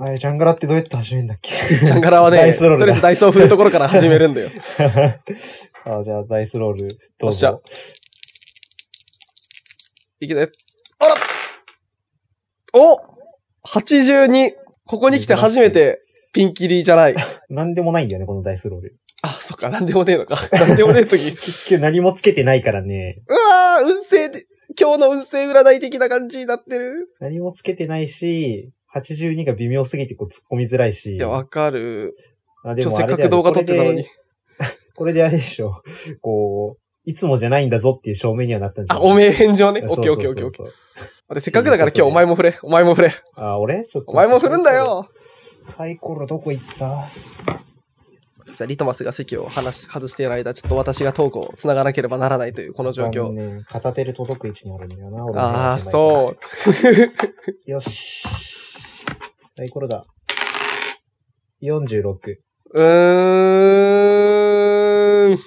あれ、ジャンガラってどうやって始めるんだっけ？ジャンガラはね、ダイスロールだとりあえずダイスを振るところから始めるんだよ。あ、じゃあ、ダイスロール、どうおっしゃぞ。いけね。あらお !82! ここに来て初めてピンキリじゃない。なんでもないんだよね、このダイスロール。あ、そっか、なんでもねえのか。なんでもねえとき。結局何もつけてないからね、うわー、運勢で、今日の運勢占い的な感じになってる。何もつけてないし、82が微妙すぎてこう突っ込みづらいし。いや、わかる。あで今日せっかく動画撮ってたのに。。これで これであれでしょ。こう、いつもじゃないんだぞっていう証明にはなったんじゃあ、ない？おめえ返上ね？オッケーオッケーオッケーオッケー。でせっかくだから今日お前も振れ。お前も振れ。あ、俺ちょっと。お前も振るんだ。よ。サイコロどこ行った？じゃあ、リトマスが席を離し、外している間、ちょっと私がトークを繋がなければならないという、この状況。ね。片手で届く位置にあるんだよな、俺ああ、う。そう。よし。サイコロだ。46。うーん。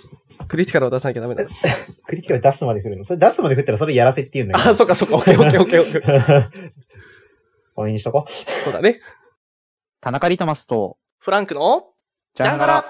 クリティカルを出さなきゃダメだ。クリティカル出すまで振るの？それ出すまで振ったらそれやらせって言うんだけど。あ、そっかそっか。オッケーオッケーオッケーオッケー。これにしとこう。そうだね。田中リトマスと、フランクのジャンガラ。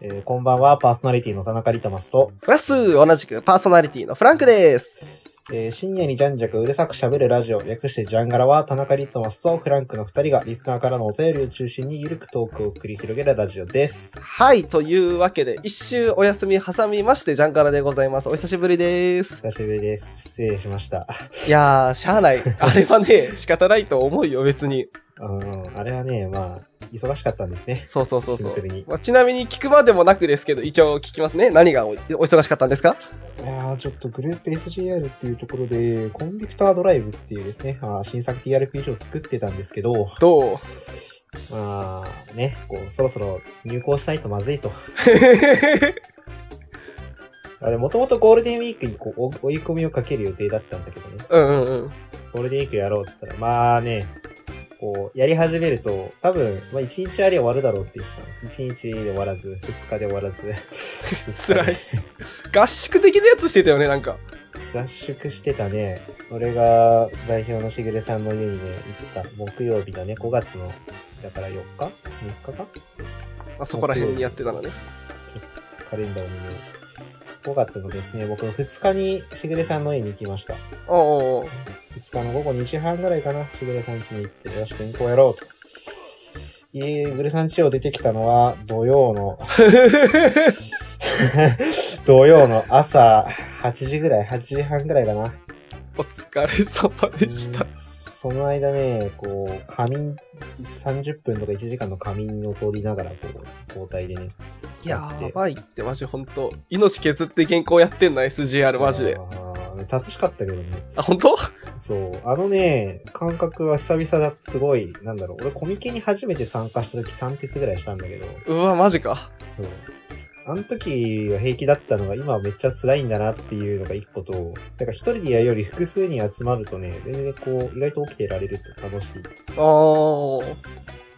えーこんばんは、パーソナリティの田中リトマスと、プラス、同じくパーソナリティのフランクです。えー深夜にじゃんじゃくうるさく喋るラジオ、略してジャンガラは、田中リトマスとフランクの二人がリスナーからのお便りを中心にゆるくトークを繰り広げるラジオです。はい。というわけで、一周お休み挟みまして、ジャンカラでございます。お久しぶりです。久しぶりです。失礼しました。いやー、しゃあない。あれはね、仕方ないと思うよ、別に。うん、あれはね、まあ、忙しかったんですね。そうそうそうそう。まあ、ちなみに聞くまでもなくですけど、一応聞きますね。何がおお忙しかったんですか？いやーちょっとグループ SGR っていうところで、コンビクタードライブっていうですね、あー新作 TRPG を作ってたんですけど、どう？まあ、ね、こう、そろそろ入校したいとまずいと。あれ、もともとゴールデンウィークにこう、お追い込みをかける予定だったんだけどね。うんうんうん。ゴールデンウィークやろうって言ったら、まあね、こう、やり始めると、多分、まあ1日あり終わるだろうって言ってたの。1日で終わらず、2日で終わらず。辛い。合宿的なやつしてたよね、なんか。合宿してたね。俺が代表のしぐれさんの家にね、行った木曜日だね、5月の、だから4日 ?3 日か？まあ、そこら辺にやってたのね。カレンダーを見よう。5月のですね、僕2日にしぐれさんの家に行きました。おうおうおう2日の午後2時半ぐらいかな、しぐれさん家に行って、よし、健康やろうと。家、ぐれさん家を出てきたのは土曜の、土曜の朝8時ぐらい、8時半ぐらいかな。お疲れ様でした。その間ね、こう、仮眠、30分とか1時間の仮眠を通りながら、こう、交代でね。やばいって、マジほんと。命削って原稿やってんの、SGR、マジであ。ー楽しかったけどね。あ、本当？そう。あのね、感覚は久々だってすごい、なんだろう。俺コミケに初めて参加した時3鉄ぐらいしたんだけど、うわ、マジか。そう。あの時は平気だったのが今はめっちゃ辛いんだなっていうのが一個と、だから一人でやるより複数に集まるとね、全然こう、意外と起きてられると楽しい。あー。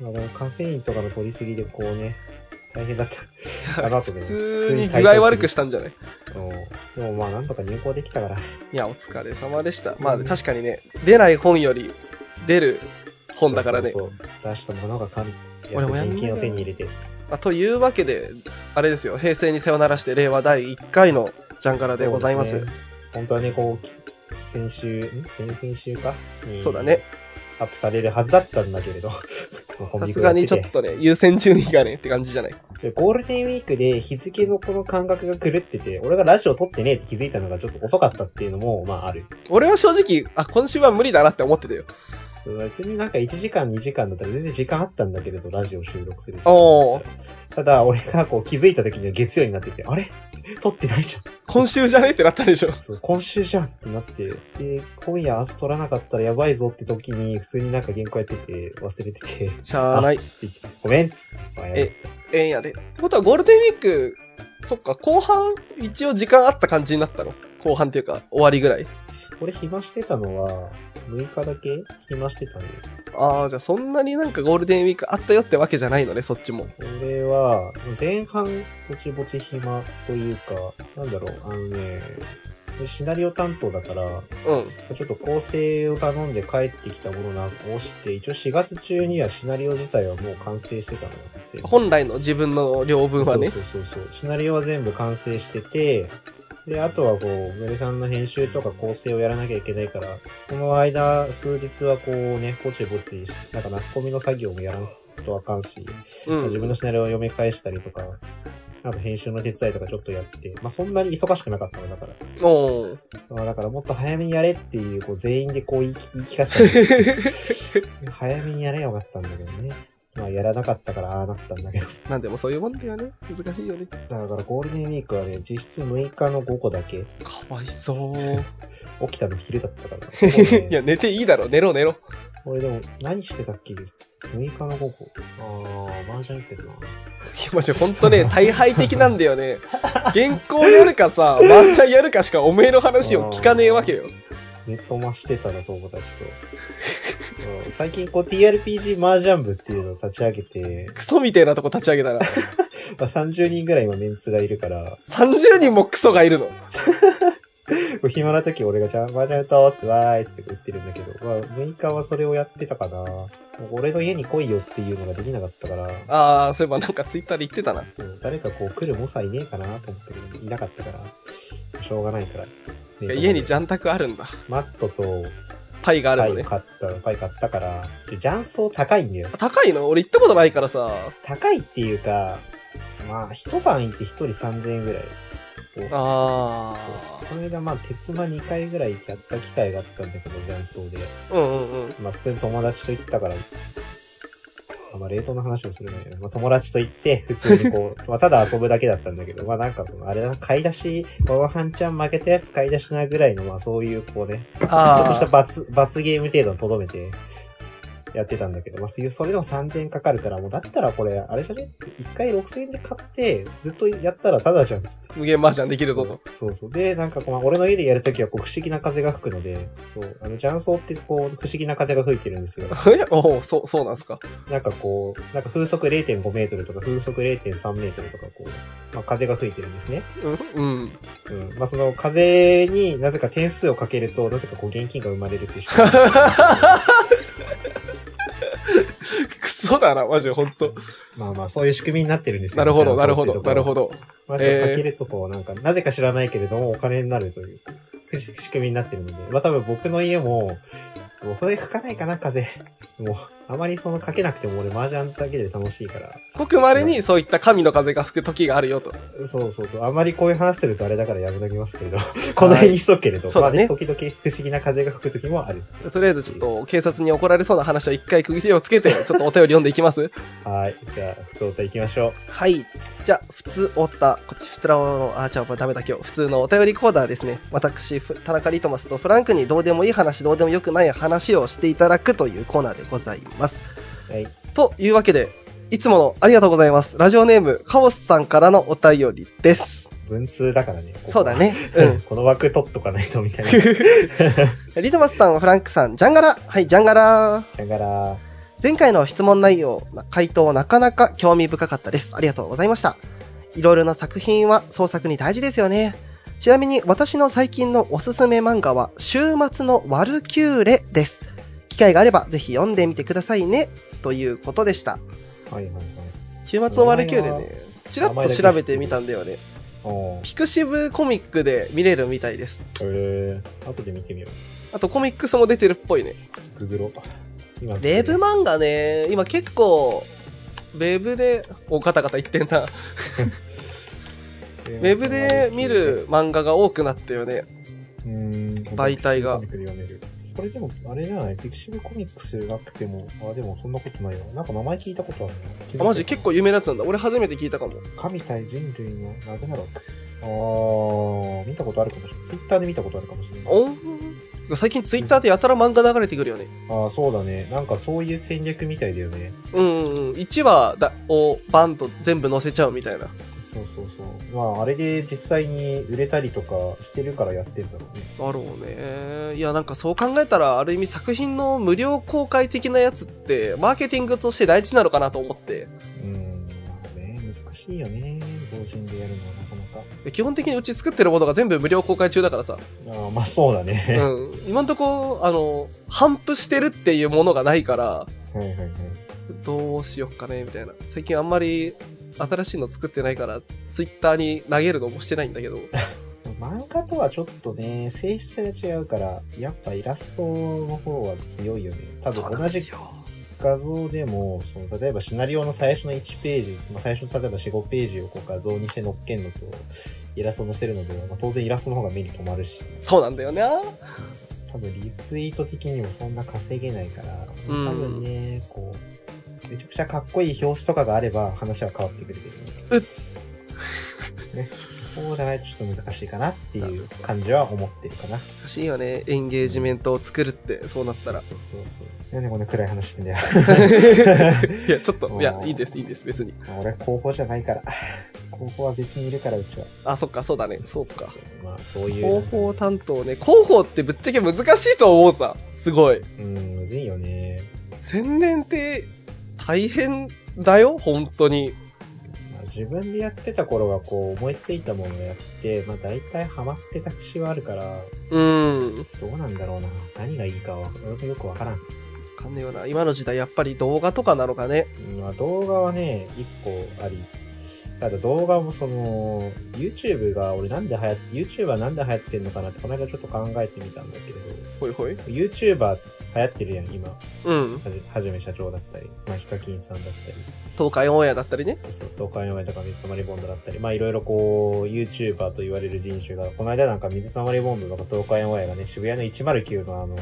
まあ、でもカフェインとかの取りすぎでこうね、大変だった。あの後ね。普通に具合悪くしたんじゃない？うんでもまあなんとか入校できたから。いや、お疲れ様でした。まあ、確かにね、出ない本より出る本だからね。そうそうそう出したものが神。俺もと新金を手に入れて。まあというわけで、あれですよ、平成にさよならして令和第1回のジャンガラでございます。そうですね本当はね、こう、き先週、ん？先々週か？にそうだね。アップされるはずだったんだけれど。さすがにちょっとね、優先順位がねって感じじゃない？でゴールデンウィークで日付のこの感覚が狂ってて、俺がラジオ撮ってねえって気づいたのがちょっと遅かったっていうのも、まあある。俺は正直、あ、今週は無理だなって思ってたよ。そう別になんか1時間2時間だったら全然時間あったんだけれど、ラジオ収録するおーただ、俺がこう気づいた時には月曜になってて、あれ？撮ってないじゃん。今週じゃね？ってなったでしょ。そう今週じゃんってなって、で、今夜明日撮らなかったらやばいぞって時に、普通になんか原稿やってて、忘れてて、しゃあない。ごめんっ。えええんやで。ってことはゴールデンウィーク、そっか、後半、一応時間あった感じになったの？後半っていうか、終わりぐらい？俺暇してたのは、6日だけ？暇してたんだよ。ああ、じゃあそんなになんかゴールデンウィークあったよってわけじゃないのね、そっちも。俺は、前半、ぼちぼち暇というか、なんだろう、あのね、でシナリオ担当だから、うん。ちょっと構成を頼んで帰ってきたものなんかをして、一応4月中にはシナリオ自体はもう完成してたのよ。本来の自分の両分はね。そうそうそうそう。シナリオは全部完成してて、で、あとはこう、メルさんの編集とか構成をやらなきゃいけないから、この間、数日はこうね、ぼちぼち、なんか夏コミの作業もやらんとあかんし、うん。自分のシナリオを読み返したりとか、なんか編集の手伝いとかちょっとやって、まあそんなに忙しくなかったのだから。おーまあだからもっと早めにやれっていう、こう全員でこう言い言い聞かせた 早めにやれよかったんだけどね。まあやらなかったからああなったんだけど。なんでもそういうもんだよね。難しいよね。だからゴールデンウィークはね、実質6日の午後だけ、かわいそう。起きたの昼だったから。ねいや、寝ていいだろ。寝ろ寝ろ。俺でも何してたっけ？?6 日の午後。あー、麻雀やってるな。いや、マジほんとね、大敗的なんだよね。原稿やるかさ、ワンチャンやるかしかおめえの話を聞かねえわけよ。ネットマしてたな、友達と。うん最近こう TRPG 麻雀部っていうのを立ち上げて、クソみてえなとこ立ち上げたら。まあ、30人ぐらい今メンツがいるから、30人もクソがいるの。暇な時俺がじゃあ麻雀歌おうってわーいって言ってるんだけど、まあ6日はそれをやってたかな。俺の家に来いよっていうのができなかったから、あー、そういえばなんかツイッターで言ってたな。そう誰かこう来る猛者いねえかなと思ったけど、いなかったから、しょうがないから。家にジャンタクあるんだ。マットとパイがあるのね。パイ買った、パイ買ったから、雀荘高いんだよ。高いの？俺行ったことないからさ。高いっていうか、まあ、一晩いて一人3000円ぐらい。こうあこの間、まあ、鉄馬2回ぐらいやった機会があったんだけど、雀荘で。ー。うんうんうん。まあ、普通に友達と行ったから、あまあ、冷凍の話をするのよ。まあ、友達と行って、普通にこう、まあ、ただ遊ぶだけだったんだけど、まあ、なんかその、あれだな、買い出し、ワンハンちゃん負けたやつ買い出しなぐらいの、まあ、そういう、こうね、ちょっとしたあ罰、罰ゲーム程度にとどめて、やってたんだけど、まあ、そういうそれでも3000円かかるから、もうだったらこれ、あれじゃね ?1 回6000円で買って、ずっとやったらタダじゃん、つって。ー。無限麻雀できるぞと。そうそう。で、なんかこう、俺の家でやるときは、こう、不思議な風が吹くので、そう、あの、雀荘って、こう、不思議な風が吹いてるんですよ。え？おおそう、そうなんすか？なんかこう、なんか風速0.5メートルとか、風速0.3メートルとか、こう、まあ、風が吹いてるんですね。うん。うん。うん。まあ、その風になぜか点数をかけると、なぜかこう、現金が生まれるっていう クソだな、マジほんと。まあまあ、そういう仕組みになってるんですよ。なるほど、なるほど、なるほど。ど。まあ、かけるとこう、なんか、なぜか知らないけれども、お金になるという、仕組みになってるので。まあ多分僕の家も、僕で吹かないかな、風。もう、あまりそのかけなくても俺麻雀だけで楽しいから。ごく稀にそういった神の風が吹く時があるよと。そうそうそう。あまりこういう話するとあれだからやめときますけれど。この辺にしとくけれど。そうだねまあ時々不思議な風が吹く時もある。とりあえずちょっと警察に怒られそうな話は一回区切りをつけて、ちょっとお便り読んでいきますはい。じゃあ、普通歌行きましょう。はい。じゃあ、普通おった、こっち、普通の、あ、じゃあ、ダメだ今日。普通のお便りコーナーですね。私、ふ田中リトマスとフランクにどうでもいい話、どうでもよくない話をしていただくというコーナーでございます。はい。というわけで、いつものありがとうございます。ラジオネーム、カオスさんからのお便りです。文通だからね。ここそうだ。ね。うこの枠取っとかないとみたいな。ん。リトマスさん、フランクさん、ジャンガラはい、ジャンガラだから、前回の質問内容、回答なかなか興味深かったです。ありがとうございました。いろいろな作品は創作に大事ですよね。ちなみに私の最近のおすすめ漫画は週末のワルキューレです。機会があればぜひ読んでみてくださいね。ということでした。はいはいはい。週末のワルキューレね、ちらっと調べてみたんだよね。ピクシブコミックで見れるみたいです。えー、後で見てみよあとコミックスも出てるっぽいね。う。ググロ。今ウェブ漫画ね、今結構、ウェブで、お、カタカタ言ってんな。ウェブで見る漫画が多くなったよね。うーん媒体がコミックで読めるこれでも、あれじゃない？ピクシブコミックスなくても、あ、でもそんなことないわ。なんか名前聞いたことあるな。あ、マジ？結構有名なやつなんだ。俺初めて聞いたかも。神対人類のラグナロク。あー、見たことある。かもしれない。ツイッターで見たことある。かもしれない。おん最近ツイッターでやたら漫画流れてくる。よね。あー、そうだね。なんかそういう戦略みたいだよね。うんうんうん。1話だをバンと全部載せちゃうみたいな。そうそうそう。まあ、あれで実際に売れたりとかしてるからやってんだろうね。だろうね。いや、なんかそう考えたら、ある意味作品の無料公開的なやつって、マーケティングとして大事なのかなと思って。うーん、まあね、難しいよね。同人でやるのはなかなか。基本的にうち作ってるものが全部無料公開中だからさ。ああ、まあそうだね。うん。今んとこ、あの、反布してるっていうものがないから、はいはいはい。どうしよっかね、みたいな。最近あんまり新しいの作ってないから、ツイッターに投げるのもしてないんだけど。漫画とはちょっとね、性質が違うから、やっぱイラストの方は強いよね。多分同じ。画像でも、その例えばシナリオの最初の1ページ、まあ、最初の例えば4、5ページをこう画像にして載っけんのと、イラスト載せるのでは、まあ、当然イラストの方が目に留まるし、そうなんだよね。多分リツイート的にもそんな稼げないから、うん多分ね、こう、めちゃくちゃかっこいい表紙とかがあれば話は変わってくるけどね。ね。そうじゃないとちょっと難しいかなっていう感じは思ってるかな。難しいよね。エンゲージメントを作るって、そうなったら。そうそうそう。なんでこんな暗い話してんだよ。いや、ちょっと、いや、いいです、いいです、別に。俺高校じゃないから。高校は別にいるから、うちは。あ、そっか、そうだね。そうか。まあ、そういう。広報担当ね。広報ってぶっちゃけ難しいと思うさ。すごい。うん、むずいよね。宣伝って大変だよ、本当に。まあ、自分でやってた頃は、こう、思いついたものをやって、まあ、大体ハマってた節はあるから、うん。どうなんだろうな。何がいいかは、俺もよくわからん。わかんねえよな。今の時代やっぱり動画とかなのかね。うんまあ、動画はね、一個あり。ただ動画もその、YouTube が俺なんで流行って、YouTube はなんで流行ってんのかなってこの間ちょっと考えてみたんだけれど、ほいほい。YouTuber 流行ってるやん、今。うん。はじはじめ社長だったり、まあ、ヒカキンさんだったり、東海オンエアだったりね。そう、東海オンエアとか水溜りボンドだったり、まあいろいろこう、YouTuber と言われる人種が、この間なんか水溜りボンドとか東海オンエアがね、渋谷の109のあの、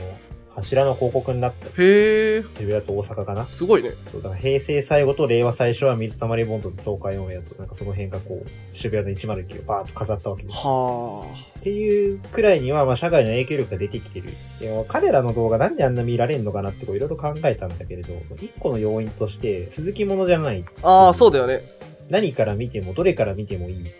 柱の広告になった。へえ。渋谷と大阪かなすごいね。そう、だから平成最後と令和最初は水溜りボンドと東海オンエアと、なんかその辺がこう、渋谷の109をバーッと飾ったわけです。はっていうくらいには、まあ、社会の影響力が出てきてる。でも彼らの動画なんであんな見られるのかなってこういろいろ考えたんだけれど、一個の要因として、続きものじゃない。あ。ああ、そうだよね。何から見ても、どれから見てもいいってい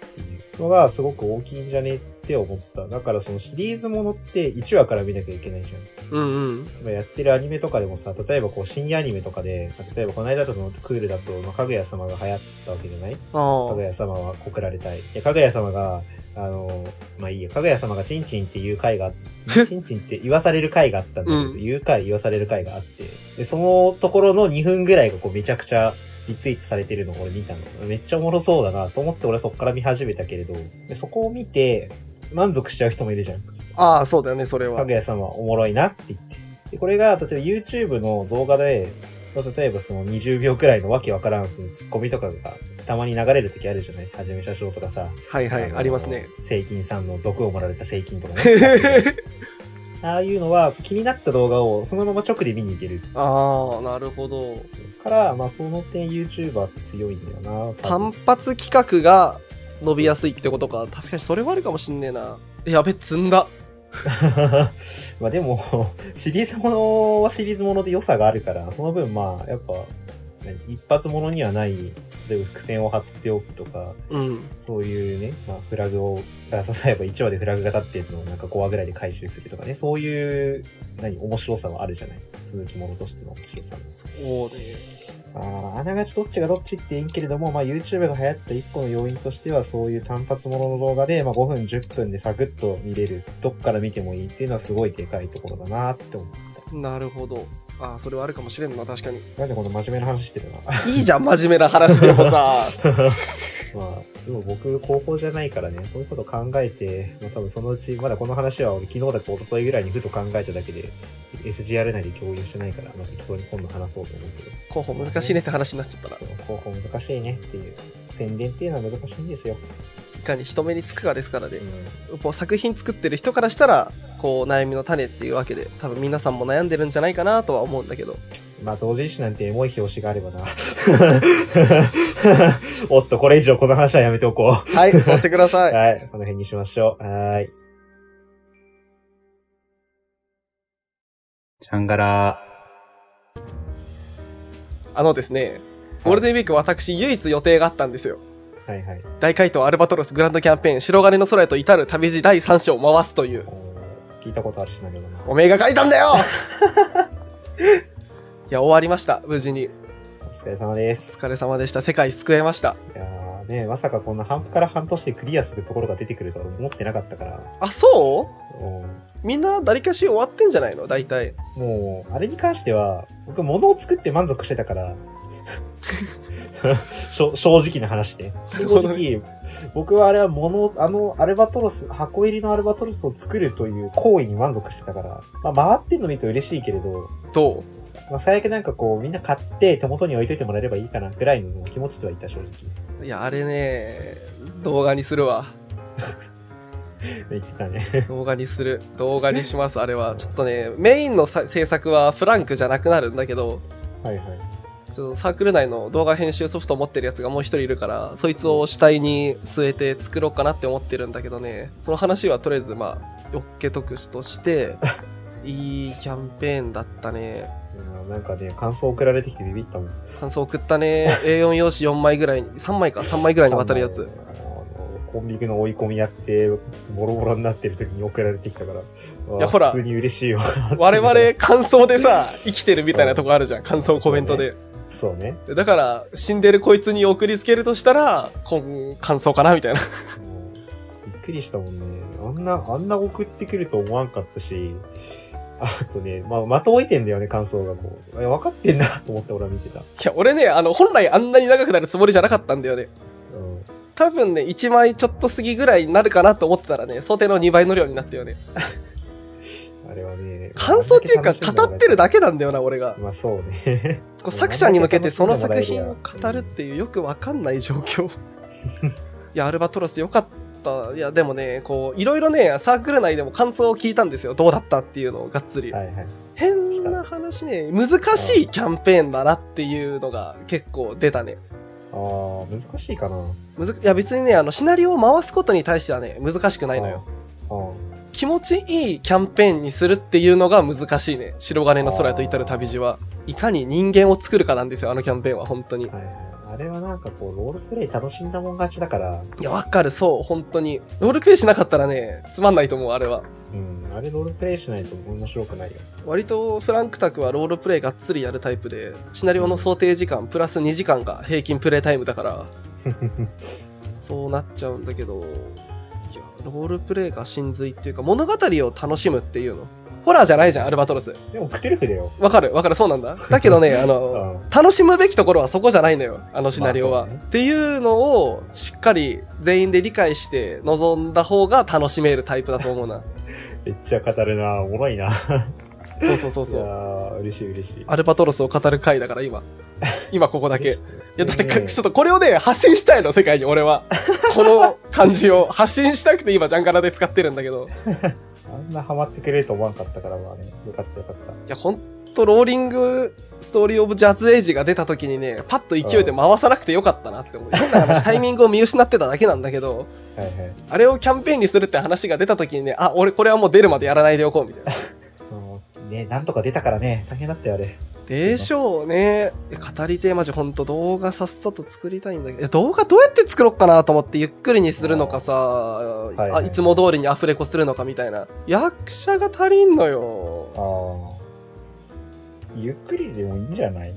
うのがすごく大きいんじゃねって思った。だからそのシリーズものって1話から見なきゃいけないじゃん。うんうん。今やってるアニメとかでもさ、例えばこう深夜アニメとかで、例えばこの間とのクールだと、まあ、かぐや様が流行ったわけじゃない？かあぐや様は告られたい。で、かぐや様が、あの、まあいいや、かぐや様がチンチンっていう回が、チンチンって言わされる回があったんだけど、うん言う回、言わされる回があって、で、そのところの2分ぐらいがこうめちゃくちゃリツイートされてるのを俺見たの。めっちゃおもろそうだなと思って俺そっから見始めたけれど、でそこを見て満足しちゃう人もいるじゃん。あ。ああ、そうだよね、それはかぐ。や様おもろいなって言って。で、これが、例えば YouTube の動画で、例えばその20秒くらいのわけわからんそのツッコミとかがたまに流れる時あるじゃない？はじめ社長とかさ。はいはい、のありますね。。セイキンさんの毒を盛られたセイキンとかね。ああいうのは気になった動画をそのまま直で見に行けるああ、なるほど。から、まあその点 YouTuber って強いんだよな。多単分発企画が伸びやすいってことか。確かにそれはあるかもしんねえな。やべ、積んだ。まあでも、シリーズものはシリーズもので良さがあるから、その分まあ、やっぱ、何一発ものにはない、例えば伏線を張っておくとか、うん。そういうね、まあフラグを、例えば1話でフラグが立ってるのをなんか5話ぐらいで回収するとかね、そういう、何、面白さはあるじゃない？続きものとしての面白さ。そうあ、ながちどっちがどっちって言いけれども、まあ YouTube が流行った一個の要因としては、そういう単発ものの動画で、まあ5分10分でサクッと見れる、どっから見てもいいっていうのはすごいでかいところだなって思った。なるほど。ああ、それはあるかもしれんな、確かに。なんでこの真面目な話してるな。いいじゃん、真面目な話でもさ。まあ、でも僕、高校じゃないからね、こういうこと考えて、まあ多分そのうち、まだこの話は俺昨日だか一昨日ぐらいにふと考えただけで、SGR 内で共有してないから、まあ適当に今度話そうと思うけど。候補難しいねって話になっちゃったら。候補難しいねっていう。宣伝っていうのは難しいんですよ。いかに人目につくかですからねう。ん。作品作ってる人からしたら、こう悩みの種っていうわけで、多分皆さんも悩んでるんじゃないかなとは思うんだけど。まあ、同人誌なんてエモい表紙があればな。おっと、これ以上この話はやめておこう。はい、そうしてください。はい、この辺にしましょう。はーい。ちゃんがらあのですね、ゴールデンウィーク私唯一予定があったんですよ。はいはい。大怪盗アルバトロスグランドキャンペーン、白金の空へと至る旅路第3章を回すという。聞いたことあるシナリオだな。おめえが書いたんだよ いや、終わりました。無事に。お疲れ様です。お疲れ様でした。世界救えました。いやーね、まさかこんな半布から半年でクリアするところが出てくるとは思ってなかったから、あ、そう？うんみんな誰かし終わってんじゃないの？大体。もう、あれに関しては、僕物を作って満足してたから、正直な話で。なるほど正直、僕はあれは物を、あのアルバトロス、箱入りのアルバトロスを作るという行為に満足してたから、まあ回ってんの見ると嬉しいけれど、どまあ最悪なんかこうみんな買って手元に置いといてもらえればいいかなぐらいの気持ちではいた正直。ういや、あれね、動画にするわ。言ってたね。動画にする。動画にします、あれは。ちょっとね、メインのさ制作はフランクじゃなくなるんだけど、はいはい。ちょっとサークル内の動画編集ソフトを持ってるやつがもう一人いるから、そいつを主体に据えて作ろうかなって思ってるんだけどね、その話はとりあえずまあ、よっけとくとして、いいキャンペーンだったね。うんなんかね、感想送られてきてビビったもん。感想送ったね。A4 用紙4枚ぐらいに、3枚か、3枚ぐらいにわたるやつ。コンビニの追い込みやって、ボロボロになってる時に送られてきたから。いやほら普通に嬉しいよ。我々感想でさ、生きてるみたいなとこあるじゃん。感想コメントで。そうね。でだから、死んでるこいつに送りつけるとしたら、こん感想かなみたいな。びっくりしたもんね。あんな、あんな送ってくると思わんかったし、あとね、まあ、的置いてんだよね、感想がもう。分かってんなと思って俺は見てた。いや、俺ね、あの、本来あんなに長くなるつもりじゃなかったんだよね。うん。多分ね、1枚ちょっと過ぎぐらいになるかなと思ってたらね、想定の2倍の量になったよね。あれはね。感想っていうか、語ってるだけ。けなんだよな、俺が。まあそうね。こう作者に向けてその作品を語るっていうよくわかんない状況。いや、アルバトロスよかった。いや、でもね、こう、いろいろね、サークル内でも感想を聞いたんですよ。どうだったっていうのをがっつり。はいはい。変な話ね、難しいキャンペーンだなっていうのが結構出たね。ああ、難しいかな。むずいや別にね、あの、シナリオを回すことに対してはね、難しくないのよ。気持ちいいキャンペーンにするっていうのが難しいね。白金の空へと至る旅路は。いかに人間を作るかなんですよ、あのキャンペーンは、本当に。はいはい。あれはなんかこう、ロールプレイ楽しんだもん勝ちだから、いや、わかる、そう、本当に。ロールプレイしなかったらね、つまんないと思う、あれは。うん、あれロールプレイしないと面白くないよ。割とフランクタクはロールプレイがっつりやるタイプで、シナリオの想定時間プラス2時間が平均プレイタイムだから、そうなっちゃうんだけど、いや、ロールプレイが真髄っていうか、物語を楽しむっていうの。ホラーじゃないじゃん、アルバトロス。でも、クテルフだよ。わかるわかる、そうなんだ。だけどね、あうの、ん。楽しむべきところはそこじゃないのよ、あのシナリオは。ねっていうのを、しっかり全員で理解して臨んだ方が楽しめるタイプだと思うな。めっちゃ語るなおもろいなそうそうそういやそう。ー、嬉しい嬉しい。アルバトロスを語る回だから、今。今ここだけ。いや、だってちょっとこれをね、発信したいの、世界に、俺は。この感じを発信したくて今、ジャンガラで使ってるんだけど。あんなハマってくれると思わんかったから、まあね、よかったよかった。いや、ほんと、ローリングストーリーオブジャズエイジが出た時にね、パッと勢いで回さなくてよかったなって思う。変な話、タイミングを見失ってただけなんだけど、はいはい。あれをキャンペーンにするって話が出た時にね、あ、俺これはもう出るまでやらないでおこうみたいな。ね、なんとか出たからね、大変だったよ、あれ。でしょうね。語りてえマジほんと動画さっさと作りたいんだけど、動画どうやって作ろうかなと思ってゆっくりにするのかさ、いはいあいつも通りにアフレコするのかみたいな。役者が足りんのよ。ああ。ゆっくりでもいいんじゃない？い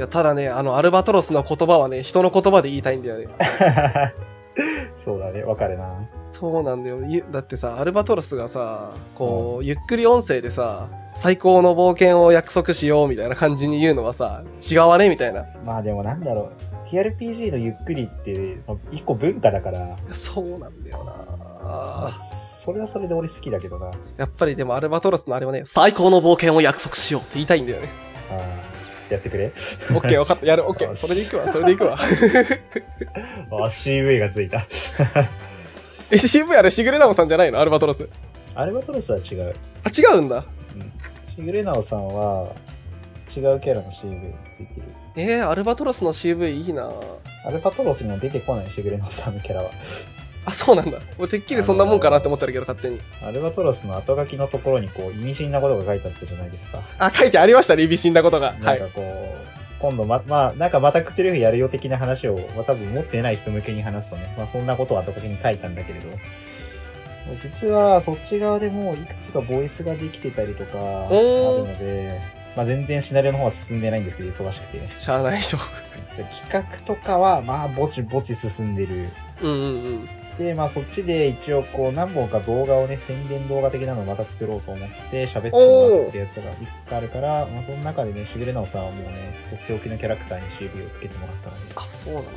や、ただね、あの、アルバトロスの言葉はね、人の言葉で言いたいんだよね。そうだね、わかるな。そうなんだよ。ゆだってさ、アルバトロスがさ、こう、ゆっくり音声でさ、最高の冒険を約束しようみたいな感じに言うのはさ、違わねみたいな。いまあでもなんだろう。TRPG のゆっくりって、まあ一個文化だから、やそうなんだよまなあ、それはそれで俺好きだけどな。あやっぱりでもアルバトロスのあれはね、最高の冒険を約束しようって言いたいんだよね。あ、やってくれ。オッケー、分かった、やる、オッケー。それで行くわ、それで行くわ。あ、CV がついた。え、CV あれ、シグレナオさんじゃないの？アルバトロス。アルバトロスは違う。あ、違うんだ。シグレナオさんは、違うキャラの CV ついてる。えー、アルバトロスの CV いいなアルバトロスには出てこないシグレナオさんのキャラは。あ、そうなんだ。俺、てっきりそんなもんかなって思ってるけど、勝手に。アルバトロスの後書きのところにこう、意味深なことが書いてあったじゃないですか。あ、書いてありましたね、微死んだことが。はいなんか。こう、今度ま、まあ、なんかまたクテルフやるよ的な話を、まあ多分持ってない人向けに話すとね、まあそんなことを後書きに書いたんだけれど、実はそっち側でもういくつかボイスができてたりとか、あるので、まあ全然シナリオの方は進んでないんですけど、忙しくて。でしゃあないでしょ。企画とかは、まあ、ぼちぼち進んでる。うんうんうん。で、まあそっちで一応こう何本か動画をね、宣伝動画的なのをまた作ろうと思って喋ってもらってるやつがいくつかあるから、まあその中でね、しぐれなおさんはもうね、とっておきのキャラクターに CV をつけてもらったので。あ、そうなんだ。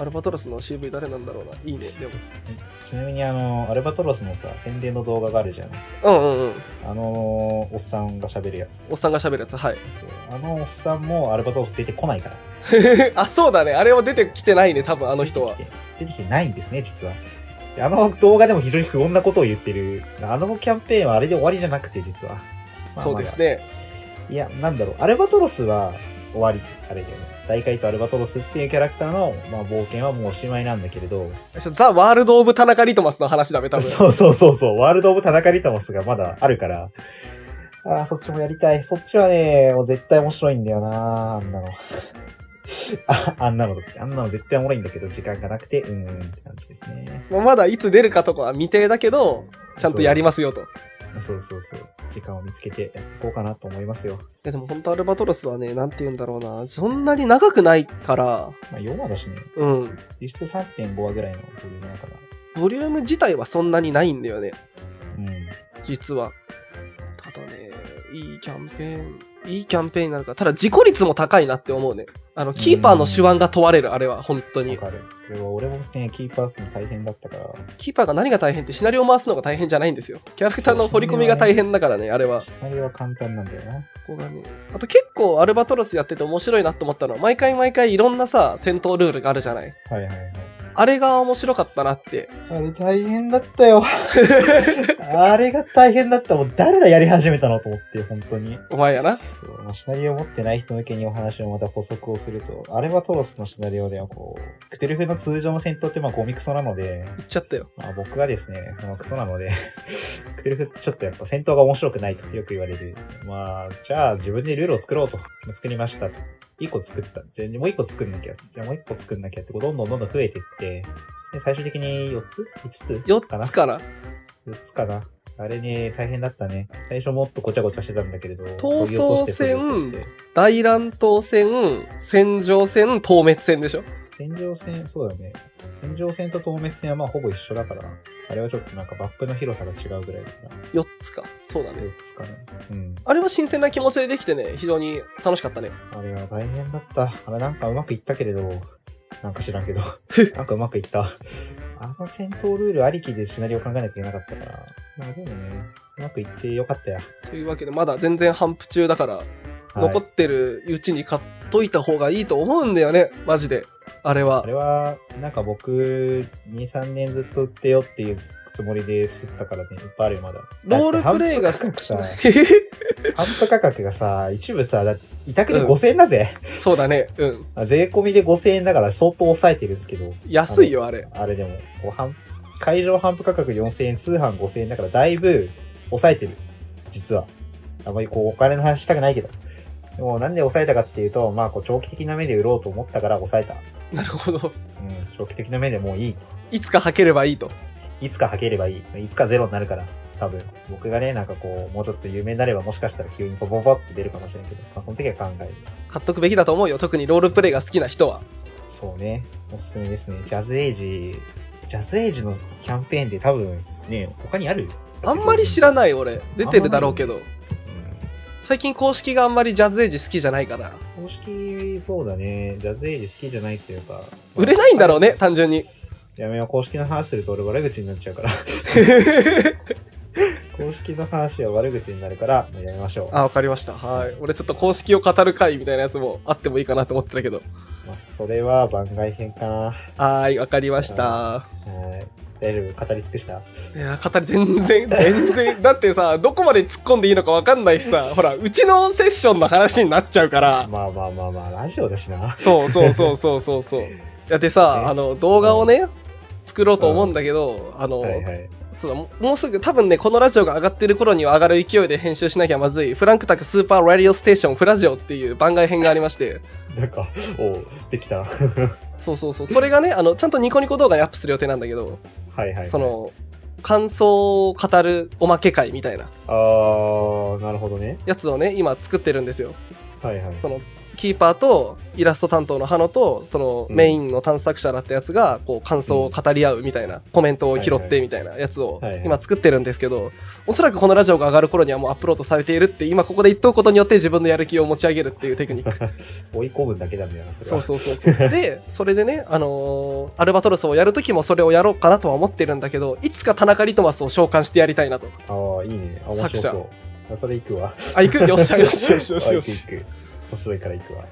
アルバトロスの CV 誰なんだろうな。いいね、でも。ちなみにあの、アルバトロスのさ、宣伝の動画があるじゃん。うんうんうん。あのおっさんが喋るやつ。おっさんが喋るやつ、はい。そう。あのおっさんもアルバトロス出てこないから。あ、そうだね。あれは出てきてないね、多分あの人は。出てきて出てきてないんですね、実は。であの動画でも非常に不穏なことを言ってる。あのキャンペーンはあれで終わりじゃなくて、実は。まあそうですね。いや、なんだろう、アルバトロスは終わり、あれだよね。大海とアルバトロスっていうキャラクターの、まあ、冒険はもうおしまいなんだけれど、ザ・ワールド・オブ・田中リトマスの話だべ、多分。そうそうそうそう、ワールド・オブ・田中リタモスがまだあるから、ああ、そっちもやりたい。そっちはね、もう絶対面白いんだよなあんなの。あ、あんなの、あんなの絶対おもろいんだけど、時間がなくて、うん、うんって感じですね。まだいつ出るかとかは未定だけど、ちゃんとやりますよと。いそうそうそう。時間を見つけてやっていこうかなと思いますよ。やでも本当アルバトロスはね、なんて言うんだろうな。そんなに長くないから、まあ、4話だしね。うん。実質3.5話ぐらいのボリュームだから。ボリューム自体はそんなにないんだよね。うん。実は。ただね、いいキャンペーン、いいキャンペーンになるから。ただ自己率も高いなって思うね。あの、キーパーの手腕が問われる、あれは、本当に。わかる。これは俺もね、キーパーするの大変だったから。キーパーが何が大変ってシナリオを回すのが大変じゃないんですよ。キャラクターの掘り込みが大変だからね、あれは。シナリオは簡単なんだよな。ここがね。あと結構アルバトロスやってて面白いなと思ったのは、毎回毎回いろんなさ、戦闘ルールがあるじゃない。はいはいはい。あれが面白かったなって。あれ大変だったよ。あれが大変だった。もう誰だやり始めたのと思って、本当に。お前やな。そうまあ、シナリオを持ってない人向けにお話をまた補足をすると、アレバトロスのシナリオではこう、クテルフの通常の戦闘ってまあゴミクソなので、言っちゃったよ。まあ僕がですね、まあクソなので、クテルフってちょっとやっぱ戦闘が面白くないとよく言われる。まあ、じゃあ自分でルールを作ろうと。作りました。一個作った。じゃあもう一個作んなきゃ。じゃあもう一個作んなきゃって、こうどんどんどんどん増えていって、で最終的に4つ ?5 つ4かな？つかな。4つかな。あれね、大変だったね。最初もっとごちゃごちゃしてたんだけれど、闘争削ぎ落として削ぎ落として大乱闘戦、戦場戦、透滅戦でしょ？戦場戦、そうだね。戦場戦と透滅戦はまあほぼ一緒だから、あれはちょっとなんかバップの広さが違うぐらいだから、4つか。そうだね。4つかね。うん。あれは新鮮な気持ちでできてね、非常に楽しかったね。あれは大変だった。あれなんかうまくいったけれど、なんか知らんけど、なんかうまくいった。あの戦闘ルールありきでシナリオ考えなきゃいけなかったから、まあでもね、うまくいってよかったよ。というわけで、まだ全然反復中だから、はい残ってるうちに買っといた方がいいと思うんだよね。マジで。あれはあ。れは、なんか僕、2、3年ずっと売ってよっていうつもりで吸ったからね、いっぱいあるよ、まだ。ロールプレイが好きさ、ハンプ価格が さ、一部さ、だって委託で5000円だぜ。そうだね。うん。あ税込みで5000円だから相当抑えてるんですけど。安いよ、あれ。あれでも、こうハン会場販布価格4000円、通販5000円だからだいぶ抑えてる。実は。あんまりこうお金の話したくないけど。でもなんで抑えたかっていうと、まあこう長期的な目で売ろうと思ったから抑えた。なるほど。うん、長期的な目でもういい。いつか履ければいいと。いつか履ければいい。いつかゼロになるから。多分。僕がね、なんかこう、もうちょっと有名になればもしかしたら急にポポポって出るかもしれんけど、まあその時は考える。買っとくべきだと思うよ。特にロールプレイが好きな人は。そうね。おすすめですね。ジャズエイジ、ジャズエイジのキャンペーンって多分、ね、他にある？あんまり知らい。ない俺。出てるだろうけど。うん最近公式があんまりジャズエイジ好きじゃないから。公式、そうだね。ジャズエイジ好きじゃないっていうか。売れないんだろうね、単純に。やめよう、公式の話すると俺悪口になっちゃうから。公式の話は悪口になるから、やめましょう。あ、わかりました。はい。俺ちょっと公式を語る回みたいなやつもあってもいいかなと思ってたけど。まあ、それは番外編かな。はい、わかりました。い。大丈夫？語り尽くした？いや、語り全然、全然、だってさ、どこまで突っ込んでいいのかわかんないしさ、ほら、うちのセッションの話になっちゃうから。まあまあまあまあ、ラジオだしな。そうそうそうそうそうそう。いや、でさ、え？あの、動画をね、作ろうと思うんだけど、あの、はいはい。そうもうすぐ多分ね、このラジオが上がってる頃には上がる勢いで編集しなきゃまずい、フランクタクスーパーラディオステーションフラジオっていう番外編がありまして、なんか、おうできた。はそうそうそう、それがね、あの、ちゃんとニコニコ動画にアップする予定なんだけど、いはい。そ、の、感想を語るおまけ会みたいなあー、なるほどね。やつをね、今作ってるんですよ。はいはい。その、キーパーとイラスト担当のハノと、そのうんメインの探索者だったやつが、こう感想を語り合うみたいな、コメントを拾ってみたいなやつを今作ってるんですけど、おそらくこのラジオが上がる頃にはもうアップロードされているって、今ここで言っとくことによって自分のやる気を持ち上げるっていうテクニック。追い込むだけなんだよな、それは。そうそうそうそう。で、それでね、あのーアルバトロスをやるときもそれをやろうかなとは思ってるんだけど、いつか田中リトマスを召喚してやりたいなと。ああ、いいね。作者それ行くわ。あ、行く？よっしゃよしよしよしよし。面白いから行くわ。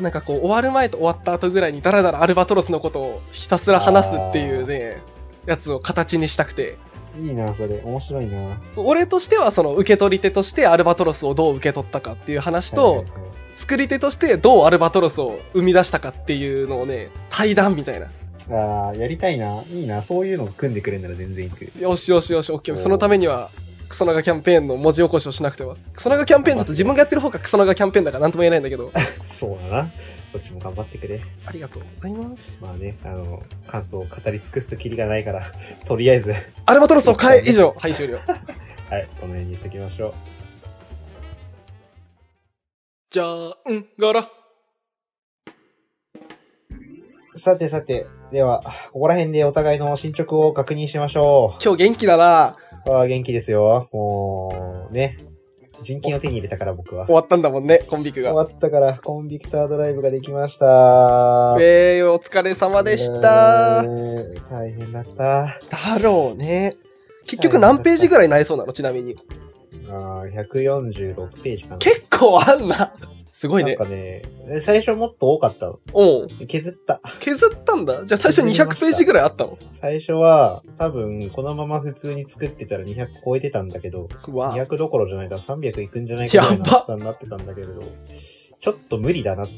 なんかこう、終わる前と終わった後ぐらいにダラダラアルバトロスのことをひたすら話すっていうね、やつを形にしたくて。いいな、それ。面白いな。俺としてはその受け取り手としてアルバトロスをどう受け取ったかっていう話と、はいはいはい作り手としてどうアルバトロスを生み出したかっていうのをね、対談みたいな。ああ、やりたいな。いいな。そういうの組んでくれんなら全然行く。よしよしよし、オッケーそのためには、クソナガキャンペーンの文字起こしをしなくては。クソナガキャンペーンちょっと自分がやってる方がクソナガキャンペーンだからなんとも言えないんだけど。そうだな。こっちも頑張ってくれ。ありがとうございます。まあね、あの、感想を語り尽くすとキリがないから、とりあえず、アルバトロスを変え、以上。はい、終了。はい、この辺にしときましょう。じゃあ、うん、ガラ。さてさて、では、ここら辺でお互いの進捗を確認しましょ今日元気だなう。ああ、元気ですよ。もう、ね。人権を手に入れたから僕は終。わったんだもんね、コンビクが。終わったから、コンビクタードライブができました。えー、お疲れ様でした。えー大変だった。だろうね。結局何ページぐらいになりそうなのちなみに。ああ、146ページかな。結構あんな。すごいねなんか。ね、最初もっと多かったの。おう削った。削ったんだ？じゃあ最初200ページぐらいあったの？最初は、多分、このまま普通に作ってたら200超えてたんだけど、うわ。200どころじゃないから300いくんじゃないかぐらいのやば厚さになってたんだけれど、ちょっと無理だなと。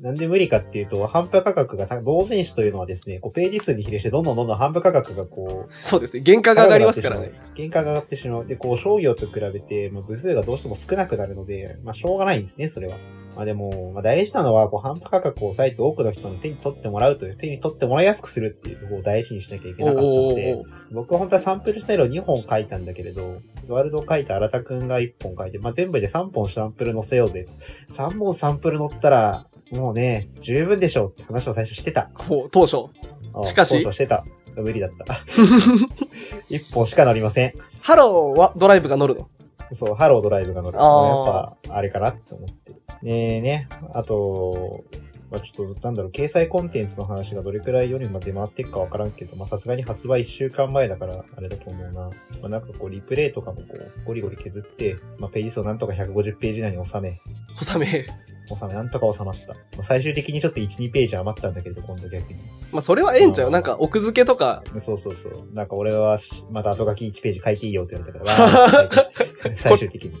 なんで無理かっていうと、販売価格がた、同人誌というのはですね、こうページ数に比例してどんどんどんどん販売価格がこう、そうですね。原価が上がりますからね。原価が上がってしまう。で、こう、商業と比べて、まあ、部数がどうしても少なくなるので、まあ、しょうがないんですね、それは。まあでも、まあ大事なのは、こう、販売価格を抑えて多くの人の手に取ってもらうという、手に取ってもらいやすくするっていう方を大事にしなきゃいけなかったので、僕は本当はサンプルスタイルを2本書いたんだけれど、ワールドを書いた新田くんが1本書いて、まあ全部で3本サンプル載せようぜ。3本サンプル載ったら、もうね、十分でしょうって話を最初してた。当初。あしかし当初してた。無理だった。1本しか載りません。ハローはドライブが載るの？そう、ハロードライブが乗る。やっぱ、あれかなって思って。ねえね。あと、まあちょっと、なんだろう、掲載コンテンツの話がどれくらい世にまで回っていくかわからんけど、まあさすがに発売1週間前だから、あれだと思うな。まあなんかこう、リプレイとかもこう、ゴリゴリ削って、まあページ数をなんとか150ページ内に収め、小雨。収め、なんとか収まった。まあ、最終的にちょっと1、2ページ余ったんだけど、今度逆に。まあ、それはええんちゃう？なんか、奥付けとか、でそうそうそう。なんか俺はし、また後書き1ページ書いていいよって言われたから、最終的に。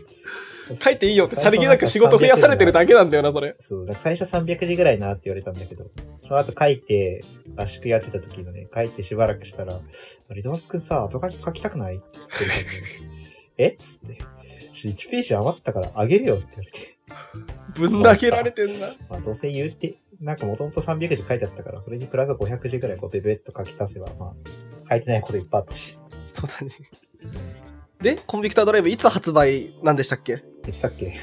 書いていいよってさりげなく仕事増やされてるだけなんだよな、それ。そう、最初300字ぐらいなって言われたんだけど、その後書いて、合宿やってた時のね、書いてしばらくしたら、リドマスくんさ、後書き書きたくない？って言ってる感じでえ？っつって。1ページ余ったからあげるよって言われて。ぶん投げられてんな。まあどうせ言うて、なんかもともと300字書いてあったから、それにプラス500字ぐらいこうベベッと書き足せば、まあ、書いてないこといっぱいあったし。そうだね。で、コンビクタードライブいつ発売なんでしたっけ？言ってたっけ？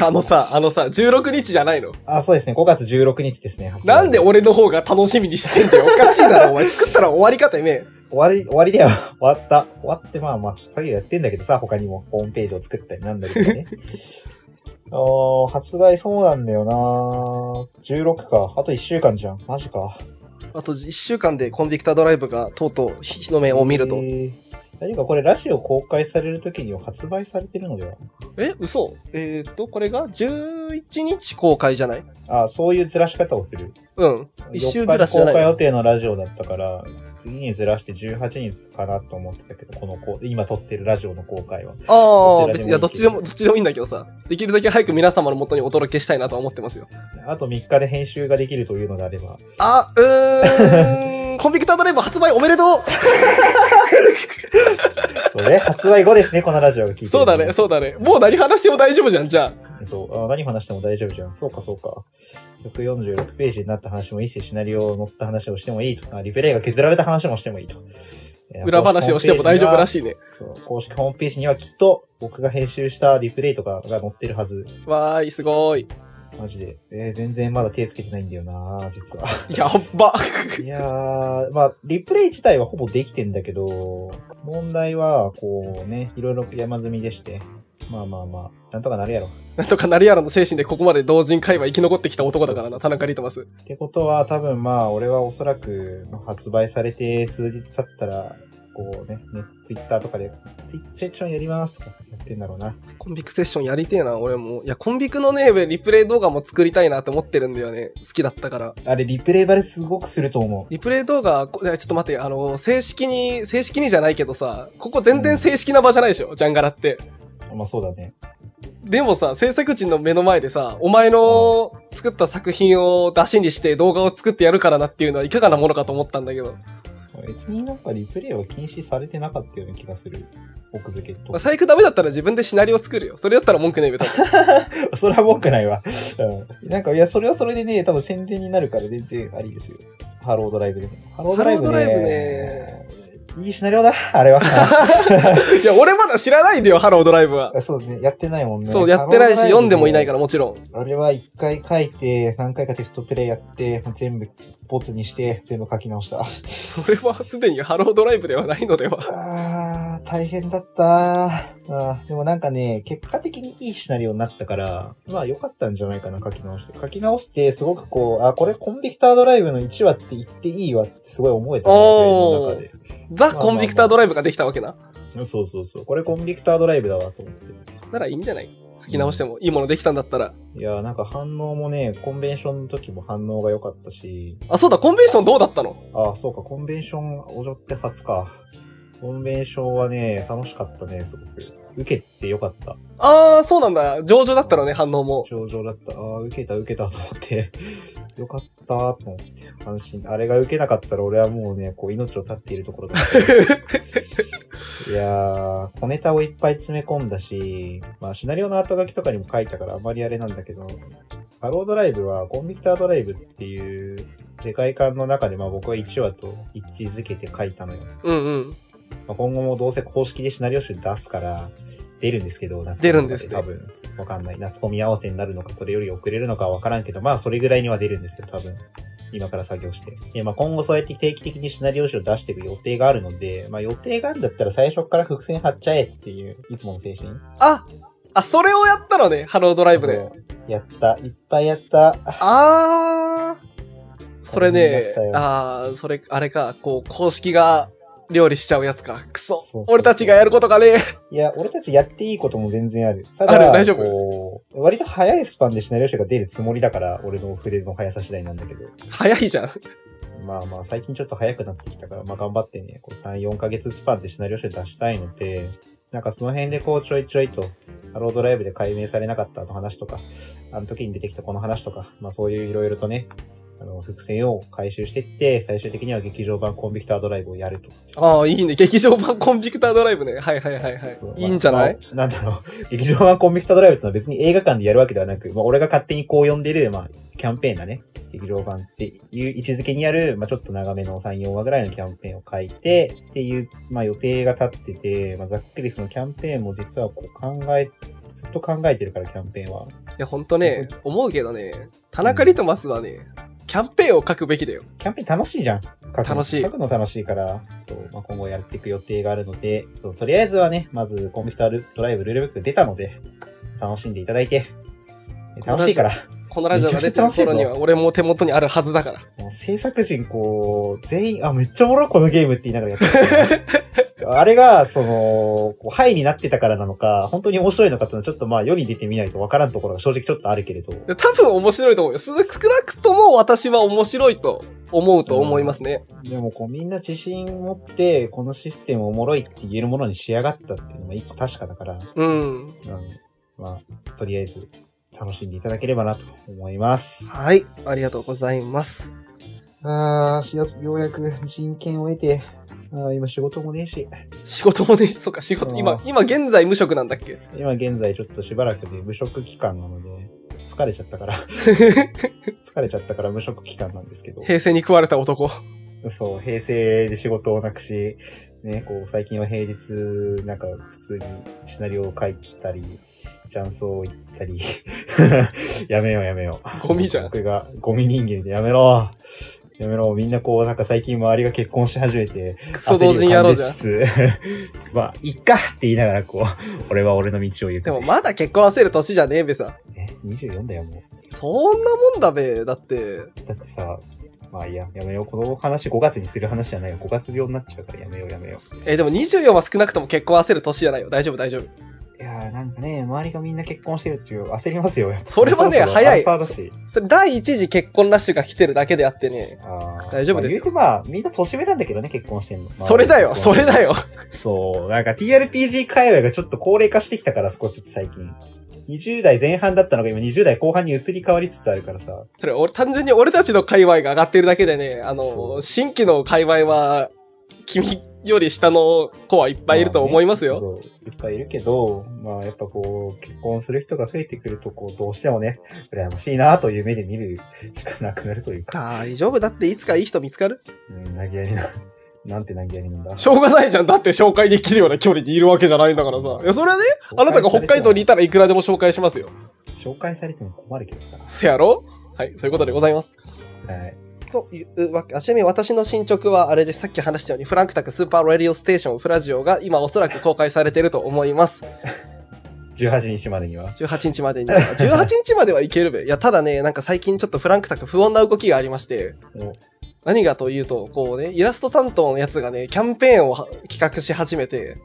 あのさ、あのさ、16日じゃないの？あ、そうですね。5月16日ですね。なんで俺の方が楽しみにしてんだよ。おかしいだろ、お前。作ったら終わり方め。終わり、終わりだよ。終わった。終わって、まあまあ、作業やってんだけどさ、他にもホームページを作ったりなんだりとかね。あー発売そうなんだよな16か。あと1週間じゃん。マジか。あと1週間でコンビクタードライブがとうとう日の目を見ると。えー何かこれラジオ公開される時には発売されてるのでは？え、嘘えっ、と、これが11日公開じゃない？あそういうずらし方をする。うん。一周4日にずらしじゃない公開予定のラジオだったから、次にずらして18日かなと思ってたけど、このこう、今撮ってるラジオの公開は。ああ、別に、どちらでもいいいや、どっちでも、どっちでもいいんだけどさ。できるだけ早く皆様の元にお届けしたいなとは思ってますよ。あと3日で編集ができるというのであれば、あ、うーん。コンビクタードライブ発売おめでとう そうね、発売後ですね、このラジオが聞いてるそうだね、そうだね。もう何話しても大丈夫じゃん、じゃあ。そう。あ何話しても大丈夫じゃん。そうか、そうか。146ページになった話もいいし、シナリオを載った話をしてもいいと。あリペレイが削られた話もしてもいいと。裏話をしても大丈夫らい。しいね。そう、公式ホームページにはきっと僕が編集したリプレイとかが載ってるはず。わーい、すごーい。マジで。えー全然まだ手つけてないんだよな実は。やっば。いやー、まあ、リプレイ自体はほぼできてんだけど、問題は、こうね、いろいろ山積みでして、まあまあまあ、なんとかなるやろ。なんとかなるやろの精神でここまで同人会話生き残ってきた男だからな、田中リトマス。ってことは、多分まあ、俺はおそらく、発売されて数日経ったら、こうね、ね、ツイッターとかで、ツイセッションやりますとかやってんだろうな。コンビクセッションやりてえな、俺も。いや、コンビクのね、リプレイ動画も作りたいなって思ってるんだよね。好きだったから。あれ、リプレイバレすごくすると思リプレイ動画、ちょっと待って、あの、正式に、正式にじゃないけどさ、ここ全然正式な場じゃないでしょ、ジャンガラって。う。まあそうだね。でもさ、制作人の目の前でさ、お前の作った作品を出しにして動画を作ってやるからなっていうのはいかがなものかと思ったんだけど。別になんかリプレイは禁止されてなかったような気がする。奥付けとまあ、。最悪ダメだったら自分でシナリオ作るよ。それだったら文句ねえべ、多分。それは文句ないわ。うん。なんか、いや、それはそれでね、多分宣伝になるから全然ありですよ。ハロードライブでも。ハロードライブね。ハロードライブねいいシナリオだ、あれは。いや、俺まだ知らないんだよ、ハロードライブは。そうね、やってないもんね。そう、やってないし、読んでもいないからら。もちろん。あれは一回書いて、何回かテストプレイやって、全部、ボツにして、全部書き直した。それはすでにハロードライブではないのでは。あー、大変だったあーでもなんかね、結果的にいいシナリオになったから、まあ良かったんじゃないかな、書き直して。書き直して、すごくこう、あ、これコンビクタードライブの1話って言っていいわってすごい思えたのおー自分の中で。ザ・コンビクタードライブができたわけな。そうそうそう。これコンビクタードライブだわと思って。ならいいんじゃない？書き直してもいいものできたんだったら。いやーなんか反応もね、コンベンションの時も反応が良かったし、あ、そうだ、コンベンションどうだったの？あ、そうか、コンベンションおじょって初か。コンベンションはね、楽しかったね、すごく。受けて良かった。あー、そうなんだ。上々だったのね、反応も。上々だった。ああ、受けた受けたと思って、よかったと思って、安心。あれが受けなかったら俺はもうね、こう命を絶っているところだった。いやー、小ネタをいっぱい詰め込んだし、まあシナリオの後書きとかにも書いたからあまりあれなんだけど、ハロードライブはコンビクタードライブっていう世界観の中でまあ僕は1話と一致づけて書いたのよ。うんうん。まあ、今後もどうせ公式でシナリオ集出すから、出るんですけど、夏出るんですね多分。わかんない。夏コミ合わせになるのか、それより遅れるのかわからんけど、まあ、それぐらいには出るんですよ、多分。今から作業して。で、まあ、今後そうやって定期的にシナリオ集を出していく予定があるので、まあ、予定があるんだったら最初から伏線張っちゃえっていう、いつもの精神。あ、あ、それをやったのね、ハロードライブで。やった。いっぱいやった。あー。それねあー、それ、あれか、こう、公式が料理しちゃうやつか。くそ。俺たちがやることがね。いや、俺たちやっていいことも全然ある。たあだ、る大丈夫？割と早いスパンでシナリオ集が出るつもりだから、俺の筆の速さ次第なんだけど。早いじゃん。まあまあ、最近ちょっと早くなってきたから、まあ頑張ってね、こう3、4ヶ月スパンでシナリオ集出したいので、なんかその辺でこうちょいちょいと、ハロードライブで解明されなかったあの話とか、あの時に出てきたこの話とか、まあそういういろいろとね、あの、伏線を回収していって、最終的には劇場版コンビクタードライブをやると。ああ、いいね。劇場版コンビクタードライブね。はいはいはいはい。いいんじゃない、まあなんだろう、劇場版コンビクタードライブってのは別に映画館でやるわけではなく、まあ俺が勝手にこう呼んでる、まあ、キャンペーンだね。劇場版っていう位置づけにある、まあちょっと長めの3、4話ぐらいのキャンペーンを書いて、っていう、まあ予定が立ってて、まあざっくりそのキャンペーンも実はこう考え、ずっと考えてるからキャンペーンは。いや、ほんとね、思うけどね、田中リトマスはね、キャンペーンを書くべきだよ。キャンペーン楽しいじゃん。書くの。楽しい。書くの楽しいから、そう、まあ、今後やっていく予定があるので、そうとりあえずはね、まずコンピュータードライブルールブックが出たので、楽しんでいただいて、楽しいから、このラジオが出てる頃には俺も手元にあるはずだから。もう制作陣こう、全員、あ、めっちゃおもろいこのゲームって言いながらやってる、あれが、その、こう、ハイになってたからなのか、本当に面白いのかっていうのはちょっとまあ世に出てみないとわからんところが正直ちょっとあるけれど、多分面白いと思うよ。少なくとも私は面白いと思うと思いますね。でもこうみんな自信持って、このシステムおもろいって言えるものに仕上がったっていうのが一個確かだから、うん。うん、まあ、とりあえず楽しんでいただければなと思います。はい。ありがとうございます。あー、よようやく人権を得て、あー今仕事もねえし、仕事もね、そっか、仕事、今あ、今現在無職なんだっけ？今現在ちょっとしばらくで無職期間なので、疲れちゃったから、疲れちゃったから無職期間なんですけど、平成に食われた男。そう、平成で仕事をなくし、ね、こう、最近は平日、なんか、普通にシナリオを書いたり、雀荘行ったり、やめようやめよう。ゴミじゃん。僕がゴミ人間でやめろ。やめろ。みんなこう、なんか最近周りが結婚し始めて、クソ同人野郎じゃん。まあ、いっかって言いながらこう、俺は俺の道を行くぜ。でもまだ結婚焦る年じゃねえべさ。ね、24だよ、もそんなもんだべ。だって、う。だってさ、まあいいや、やめよう。この話5月にする話じゃないよ。5月病になっちゃうからやめようやめよう。え、でも24は少なくとも結婚焦る年じゃないよ。大丈夫大丈夫。いやーなんかね、周りがみんな結婚してるっていう焦りますよ。それはね早い。それ第一次結婚ラッシュが来てるだけであってね。大丈夫ですよまあまあ、みんな年上なんだけどね、結婚してんの。ま あそれだよ、それだよ。そう。なんか TRPG 界隈がちょっと高齢化してきたから、少しずつ最近。20代前半だったのが今20代後半に移り変わりつつあるからさ。それ、俺、単純に俺たちの界隈が上がってるだけでね、あその、う新規の界隈は、君より下の子はいっぱいいると思いますよ。いっぱいいるけど、まあやっぱこう、結婚する人が増えてくると、こう、どうしてもね、羨ましいなという目で見るしかなくなるというか。大丈夫だっていつかいい人見つかる？うん、投げやりな。なんて投げやりなんだ？しょうがないじゃん。だって紹介できるような距離にいるわけじゃないんだからさ。いや、それはね、あなたが北海道にいたらいくらでも紹介しますよ。紹介されても困るけどさ。せやろ？はい、そういうことでございます。はい。というわけ、あちなみに私の進捗はあれでさっき話したようにフランクタクスーパーラディオステーションフラジオが今おそらく公開されてると思います。18日までには。18日までに。18日まではいけるべ。いや、ただね、なんか最近ちょっとフランクタク不穏な動きがありまして、お何がというと、こうね、イラスト担当のやつがね、キャンペーンをは企画し始めて、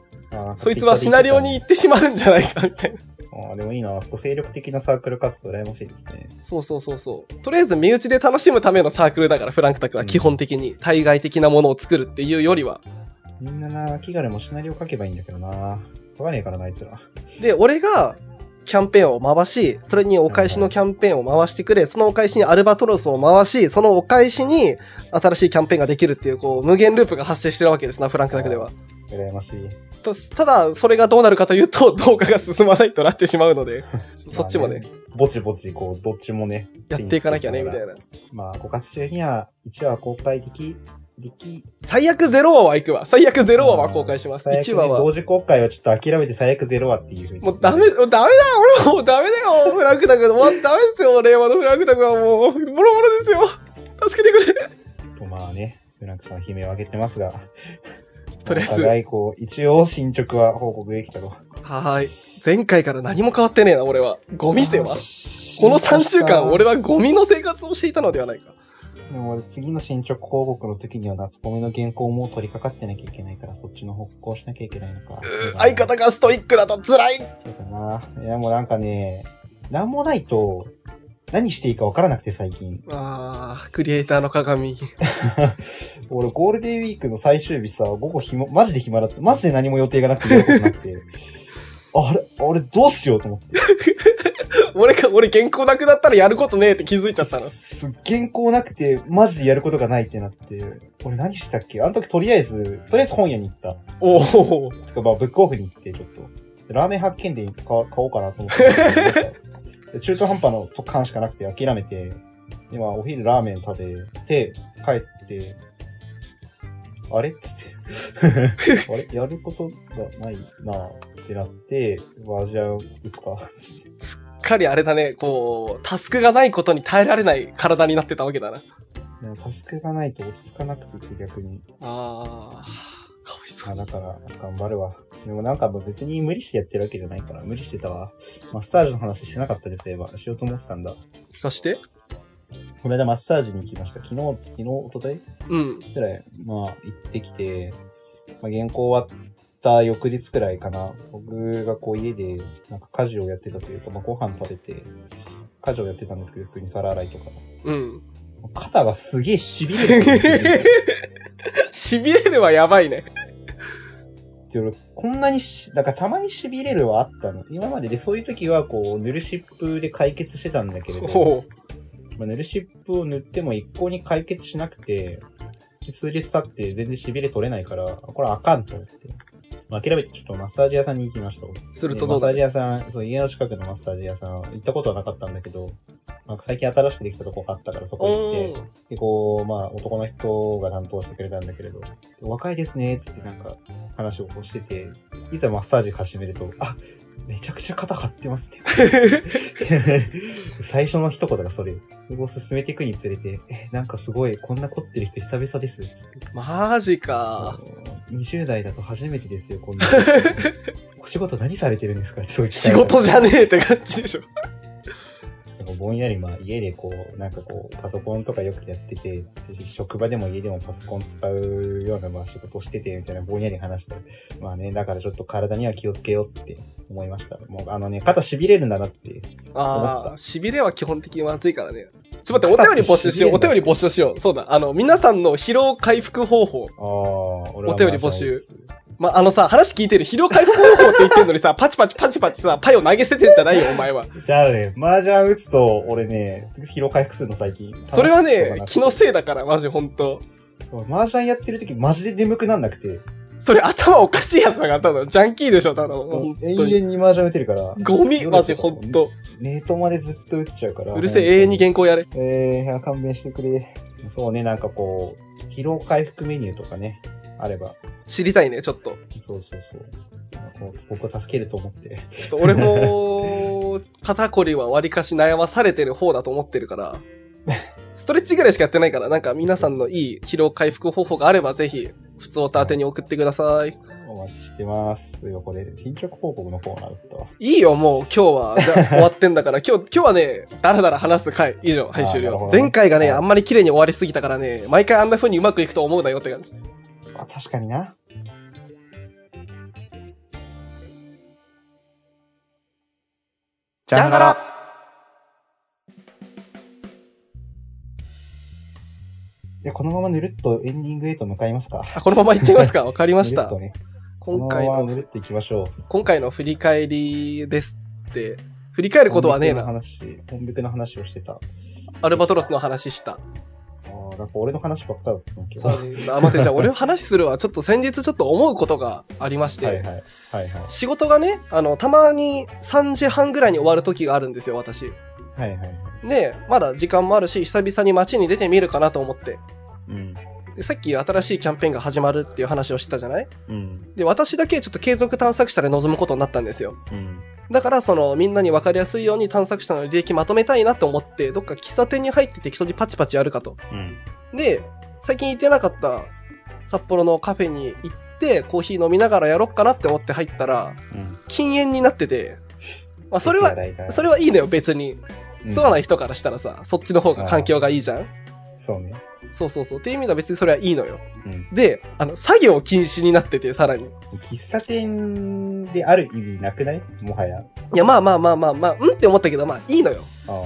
そいつはシナリオに行ってしまうんじゃないかみたいな。ああ、でもいいな。精力的なサークル活動羨ましいですね。そうそうそうそう。とりあえず身内で楽しむためのサークルだから、フランクタクは基本的に対外的なものを作るっていうよりは。みんなな、気軽もシナリオ書けばいいんだけどな。書かねえからな、あいつら。で、俺が、キャンペーンを回し、それにお返しのキャンペーンを回してくれ、そのお返しにアルバトロスを回し、そのお返しに新しいキャンペーンができるっていう、こう、無限ループが発生してるわけですな、フランクタクでは。羨ましい。とただ、それがどうなるかというと、動画が進まないとなってしまうので、そっちもね、ぼちぼち、こう、どっちもね。やっていかなきゃね、みたいな。まあ、5月中には、1話公開でき、でき、最悪0話は行くわ。最悪0話は公開します。最悪ね1話は。同時公開はちょっと諦めて最悪0話っていうふうに。もうダメ、もうダメだ俺もうダメだよフランクタク。もうダメですよ令和のフランクタクはもう、ボロボロですよ助けてくれとまあね、フランクさん悲鳴を上げてますが。とりあえずお互いこう、一応進捗は報告できたと。はーい。前回から何も変わってねえな、俺は。ゴミしては？この3週間、俺はゴミの生活をしていたのではないか。でも俺次の進捗報告の時には夏コミの原稿も取り掛かってなきゃいけないから、そっちの報告をしなきゃいけないのか。相方がストイックだと辛いそうだな。いやもうなんかね、なんもないと、何していいかわからなくて最近。あー、クリエイターの鏡。俺ゴールデンウィークの最終日さ、午後暇、マジで暇だった。マジで何も予定がなくてやることなくて。あれ、俺どうしようと思って。俺か、俺原稿なくなったらやることねえって気づいちゃったの。す原稿なくて、マジでやることがないってなって、俺何したっけ？あの時とりあえず、とりあえず本屋に行った。おお。つかまあ、ブックオフに行って、ちょっと。ラーメン発見で買買おうかなと思って。で中途半端の缶しかなくて諦めて、今お昼ラーメン食べて、帰って、あれ？っつって。あれ？やることがないなってなって、まあじゃあ、打つか。つってすっかりあれだね、こう、タスクがないことに耐えられない体になってたわけだな。いやタスクがないと落ち着かなくて逆に。あー、かわいそうあ、。だから、頑張るわ。でもなんか別に無理してやってるわけじゃないから、無理してたわ。マッサージの話してなかったです、えば。しようと思ってたんだ。聞かして？この間マッサージに行きました。昨日、昨日、一昨日？うん。くらい、まあ、行ってきて、まあ、原稿終わった翌日くらいかな。僕がこう家で、なんか家事をやってたというか、まあ、ご飯食べて、家事をやってたんですけど、普通に皿洗いとか。うん。肩がすげえ痺れて。痺れるはやばいね。こんなにし、だからたまに痺れるはあったの。今まででそういう時はこう、塗る湿布で解決してたんだけれど、まあ、塗る湿布を塗っても一向に解決しなくて、で数日経って全然痺れ取れないから、あこれあかんと思って。まあ、諦めてちょっとマッサージ屋さんに行きました。するとでマッサージ屋さん、そう、家の近くのマッサージ屋さん、行ったことはなかったんだけど、なんか最近新しくできたとこがあったからそこ行って、で、こう、まあ、男の人が担当してくれたんだけれど、お若いですね、つってなんか話をこうしてて、いざマッサージ始めると、あ、めちゃくちゃ肩張ってますね。最初の一言がそれ。こう進めていくにつれて、え、なんかすごい、こんな凝ってる人久々です、つって。マジか。20代だと初めてですよ、こんな。お仕事何されてるんですか？そういう仕事じゃねえって感じでしょ。ぼんやりまあ家でこう、なんかこう、パソコンとかよくやってて、職場でも家でもパソコン使うようなまあ仕事をしてて、みたいなぼんやり話して、まあね、だからちょっと体には気をつけようって思いました。もうあのね、肩痺れるんだなって。ああ、痺れは基本的にまずいからね。ちょっと待って、お便り募集しよう。お便り募集しよう。そうだ、あの、皆さんの疲労回復方法。ああ、お便り募集まあ。まあ、あのさ、話聞いてる。疲労回復方法って言ってんのにさ、パチパチパチパチさ、パイを投げ捨ててんじゃないよ、お前は。じゃあね、麻雀打つと、俺ね、疲労回復するの最近。それはね、気のせいだから、マジほんと。麻雀やってる時マジで眠くなんなくて、それ頭おかしいやつだから、ただの、ジャンキーでしょ、ただの。永に遠に麻雀打てるから。ゴミ、マジほんと。ネートまでずっと打っちゃうから。うるせえ、永遠に原稿やれ。えー、勘弁してくれ。そうね、なんかこう、疲労回復メニューとかね、あれば。知りたいね、ちょっと。そうそうそう。僕を助けると思って。ちょっと俺も、肩こりは割かし悩まされてる方だと思ってるから、ストレッチぐらいしかやってないから、なんか皆さんのいい疲労回復方法があればぜひ、普通おた宛てに送ってください。お待ちしてます。よ、これ、進捗報告のコーナーだったわ。いいよ、もう今日は、じゃあ終わってんだから、今日、今日はね、だらだら話す回、以上、はい、終了前回がね、はいあんまり綺麗に終わりすぎたからね、毎回あんな風にうまくいくと思うなよって感じ。あ、確かにな。ジャンガラいや、このままぬるっとエンディングへと向かいますか？あ、このままいっちゃいますか？わかりましたぬるっと。ね。今回のままぬ、るっと行きましょう。今回の振り返りですって、振り返ることはねえ本な。引きの話、本引きの話をしてた。アルバトロスの話した。なんか俺の話ばっかだったんだけど。あ、待って、じゃあ俺話するわ。ちょっと先日ちょっと思うことがありまして。いはい。はいはい。仕事がね、あの、たまに3時半ぐらいに終わる時があるんですよ、私。はいはい。で、まだ時間もあるし、久々に街に出てみるかなと思って。うん。でさっき新しいキャンペーンが始まるっていう話をしてたじゃない？うん。で、私だけちょっと継続探索者で臨むことになったんですよ。うん。だから、その、みんなに分かりやすいように探索者の履歴まとめたいなと思って、どっか喫茶店に入って適当にパチパチやるかと。うん。で、最近行ってなかった札幌のカフェに行って、コーヒー飲みながらやろっかなって思って入ったら、うん。禁煙になってて、まあそれは、それはいいのよ、別に。吸わないい人からしたらさ、そっちの方が環境がいいじゃんそうね。そうそうそう。っていう意味では別にそれはいいのよ。うん。で、あの、作業禁止になってて、さらに。い喫茶店である意味なくない？もはや。や、まあまあまあまあまあ、うんって思ったけど、まあいいのよ。あ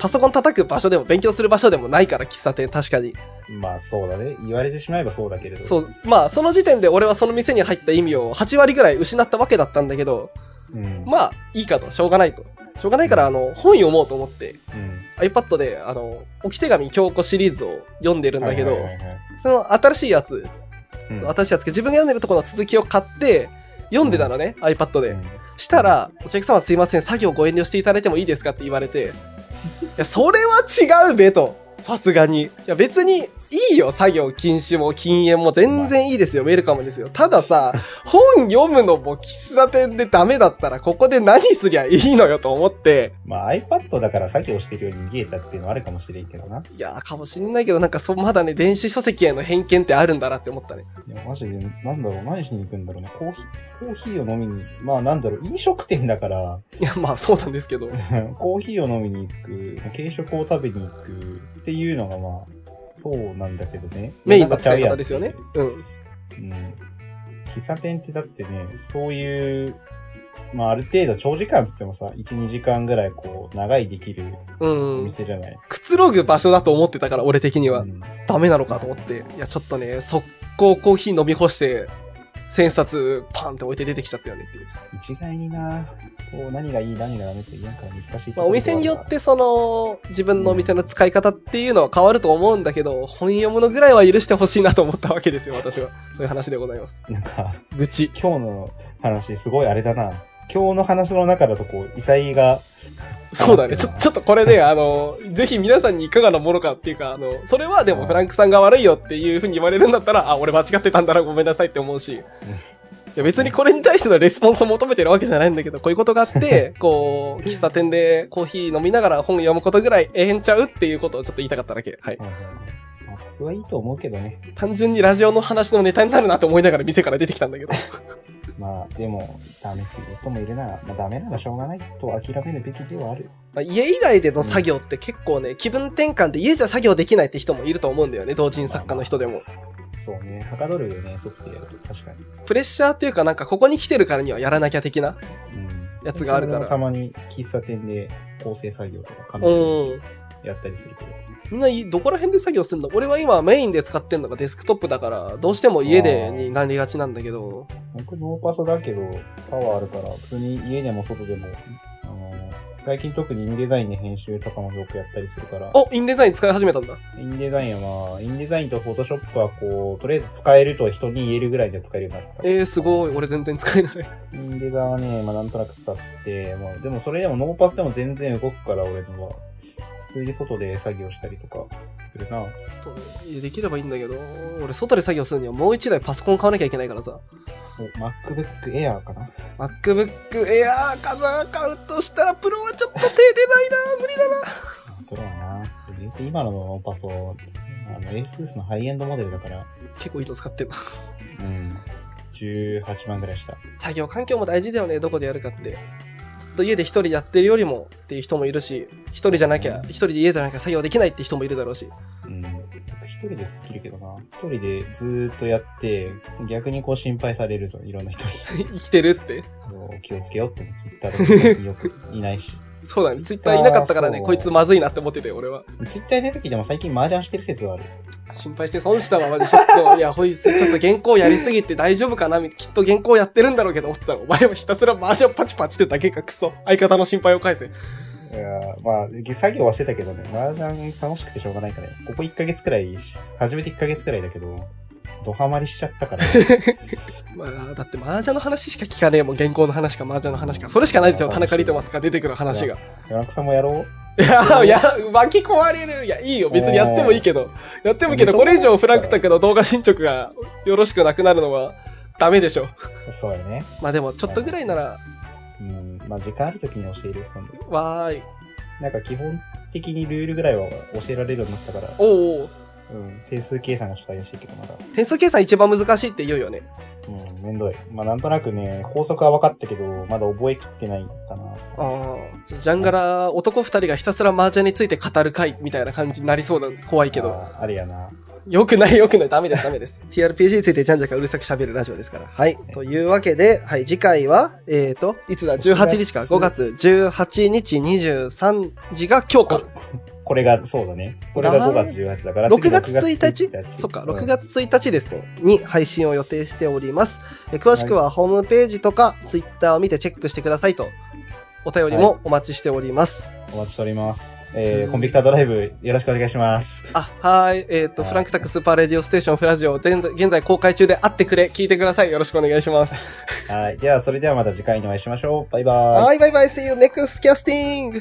パソコン叩く場所でも勉強する場所でもないから、喫茶店、確かに。あ。まあそうだね。言われてしまえばそうだけれど。。そうう、まあその時点で俺はその店に入った意味を8割ぐらい失ったわけだったんだけど、うん。まあいいかと、しょうがないと。しょうがないから、あの、本読もうと思って、うん。iPad で、あの、置き手紙京子シリーズを読んでるんだけどはい、はいはいはいその新しいやつ、うん新しいやつ、自分が読んでるところの続きを買って、読んでたのね、iPad で。したら、お客様すいません、作業ご遠慮していただいてもいいですかって言われて、いや、それは違うべと。さすがに。いや、別にいいよ、作業禁止も禁煙も全然いいですよ、ウェルカムですよ。たださ、本読むのも喫茶店でダメだったら、ここで何すりゃいいのよと思って、まあ iPad だから作業してるように見えたっていうのはあるかもしれんけどな。いやー、かもしんないけど、なんかそ、まだね、電子書籍への偏見ってあるんだなって思ったね。いや、マジで、なんだろう、何しに行くんだろうね。コーヒー、コーヒーを飲みに、まあなんだろう、飲食店だから、いや、まあそうなんですけど。コーヒーを飲みに行く、軽食を食べに行くっていうのがまあ、そうなんだけどね。メインの使いや方ですよね。うん。うん。喫茶店ってだってね、そういう、まあある程度長時間つってもさ、1、2時間ぐらいこう、長いできるうおん。店じゃない。くつろぐ場所だと思ってたから、俺的には。うんダメなのかと思って。いや、ちょっとね、速攻コーヒー飲み干して、千冊パンって置いて出てきちゃったよねっていう。一概にな、こう、何がいい、何がダメって言うから難しい。まあ、お店によってその、自分のお店の使い方っていうのは変わると思うんだけど、本読むのぐらいは許してほしいなと思ったわけですよ、私は。そういう話でございます。なんか、愚痴。今日の話すごいあれだな。今日の話の中だとこう、異彩が、そうだね。ちょ、ちょっとこれね、あの、ぜひ皆さんにいかがなものかっていうか、あの、それはでもフランクさんが悪いよっていうふうに言われるんだったら、あ、俺間違ってたんだな、ごめんなさいって思うし。いや別にこれに対してのレスポンスを求めてるわけじゃないんだけど、こういうことがあって、こう、喫茶店でコーヒー飲みながら本読むことぐらいええんちゃうっていうことをちょっと言いたかっただけ。はい。まあ僕はいいと思うけどね。単純にラジオの話のネタになるなと思いながら店から出てきたんだけど。まあ、でも、ダメっていう人もいるなら、まあダメならしょうがないと諦めるべきではある。まあ、家以外での作業って結構ね、気分転換で家じゃ作業できないって人もいると思うんだよね、同人作家の人でも。そうね、はかどるよね、ソフトやると。確かに。プレッシャーっていうかなんかここに来てるからにはやらなきゃ的なうん。やつがあるから僕もたまに喫茶店で構成作業とか紙うん。やったりするけど。みんないどこら辺で作業するの？俺は今メインで使ってんのがデスクトップだから、どうしても家でになりがちなんだけど、僕ノーパソだけど、パワーあるから、普通に家でも外でも、あの、最近特にインデザインで編集とかもよくやったりするから、お、インデザイン使い始めたんだ。インデザインはまあ、インデザインとフォトショップはこう、とりあえず使えると人に言えるぐらいで使えるようになった。えー、すごい。俺全然使えない。インデザはね、まあなんとなく使って、まあでもそれでもノーパスでも全然動くから俺のは、普通に外で作業したりとかするな。ちょっとねできればいいんだけど、俺外で作業するにはもう一台パソコン買わなきゃいけないからさ。お MacBook Air かな MacBook Air かな買うとしたらプロはちょっと手出ないな無理だな。プロはな。言うて今のパソ、あの ASUS のハイエンドモデルだから、結構いいの使ってんな。うん。18万ぐらいした。作業環境も大事だよね、どこでやるかって。と家で一人やってるよりもっていう人もいるし、一人じゃなきゃ、一人で家じゃなきゃ作業できないって人もいるだろうし。うん。一人でスッキるけどな。一人でずーっとやって、逆にこう心配されるといろんな人に 生きてるって。気をつけようってツイッターでよくいないし。そうだね。ツイッターいなかったからね、こいつまずいなって思ってて、俺は。ツイッター出る時でも最近麻雀してる説はある。心配して損したままで、ちょっと、いや、ほいつ、ちょっと原稿やりすぎて大丈夫かな？みきっと原稿やってるんだろうけど思ってたら、お前はひたすら麻雀パチパチってだけがクソ。相方の心配を返せ。いやーまあ、作業はしてたけどね、麻雀楽しくてしょうがないからね。ここ1ヶ月くらい、初めて1ヶ月くらいだけど、ドハマりしちゃったから、まあ、だって麻雀の話しか聞かねえもん。原稿の話か麻雀の話か。それしかないですよ。田中リトマスが出てくる話が。山中さんもやろいや、いや、巻き込まれる。いや、いいよ。別にやってもいいけど。やってもいいけど、これ以上フランクタクの動画進捗がよろしくなくなるのはダメでしょ。うそうやね。まあでも、ちょっとぐらいなら、うん、まあ時間ある時に教えるよ、今度。わーい。なんか基本的にルールぐらいは教えられるようになったから、おうおううん、定数計算がちょっと怪しいけど、まだ。点数計算一番難しいって言うよね。うん、めんどい。まあなんとなくね、法則は分かったけど、まだ覚えきってないかな。ああ。ジャンガラ、男二人がひたすら麻雀について語る回みたいな感じになりそうだ。怖いけど。あーあれやな。よくないよくない。ダメですダメです。TRPG についてジャンジャカうるさく喋るラジオですから。はい。というわけで、はい、次回は、えーと、いつだ ?18 日か。5月18日23時が今日か。これが、そうだね。これが5月18だから、6月次1日？そっか、6うん月1日ですね、に配信を予定しております。え詳しくはホームページとかツイッターを見てチェックしてくださいと、お便りもお待ちしております。お待ちしております。すえー、コンビクタードライブ、よろしくお願いします。あ、はい。えっ、と、はいフランクタックスーパーレディオステーションフラジオ、現在現在公開中で会ってくれ、聞いてください。よろしくお願いします。はい。では、それではまた次回にお会いしましょう。バイバーイ。はい、バイバイ、see you next casting!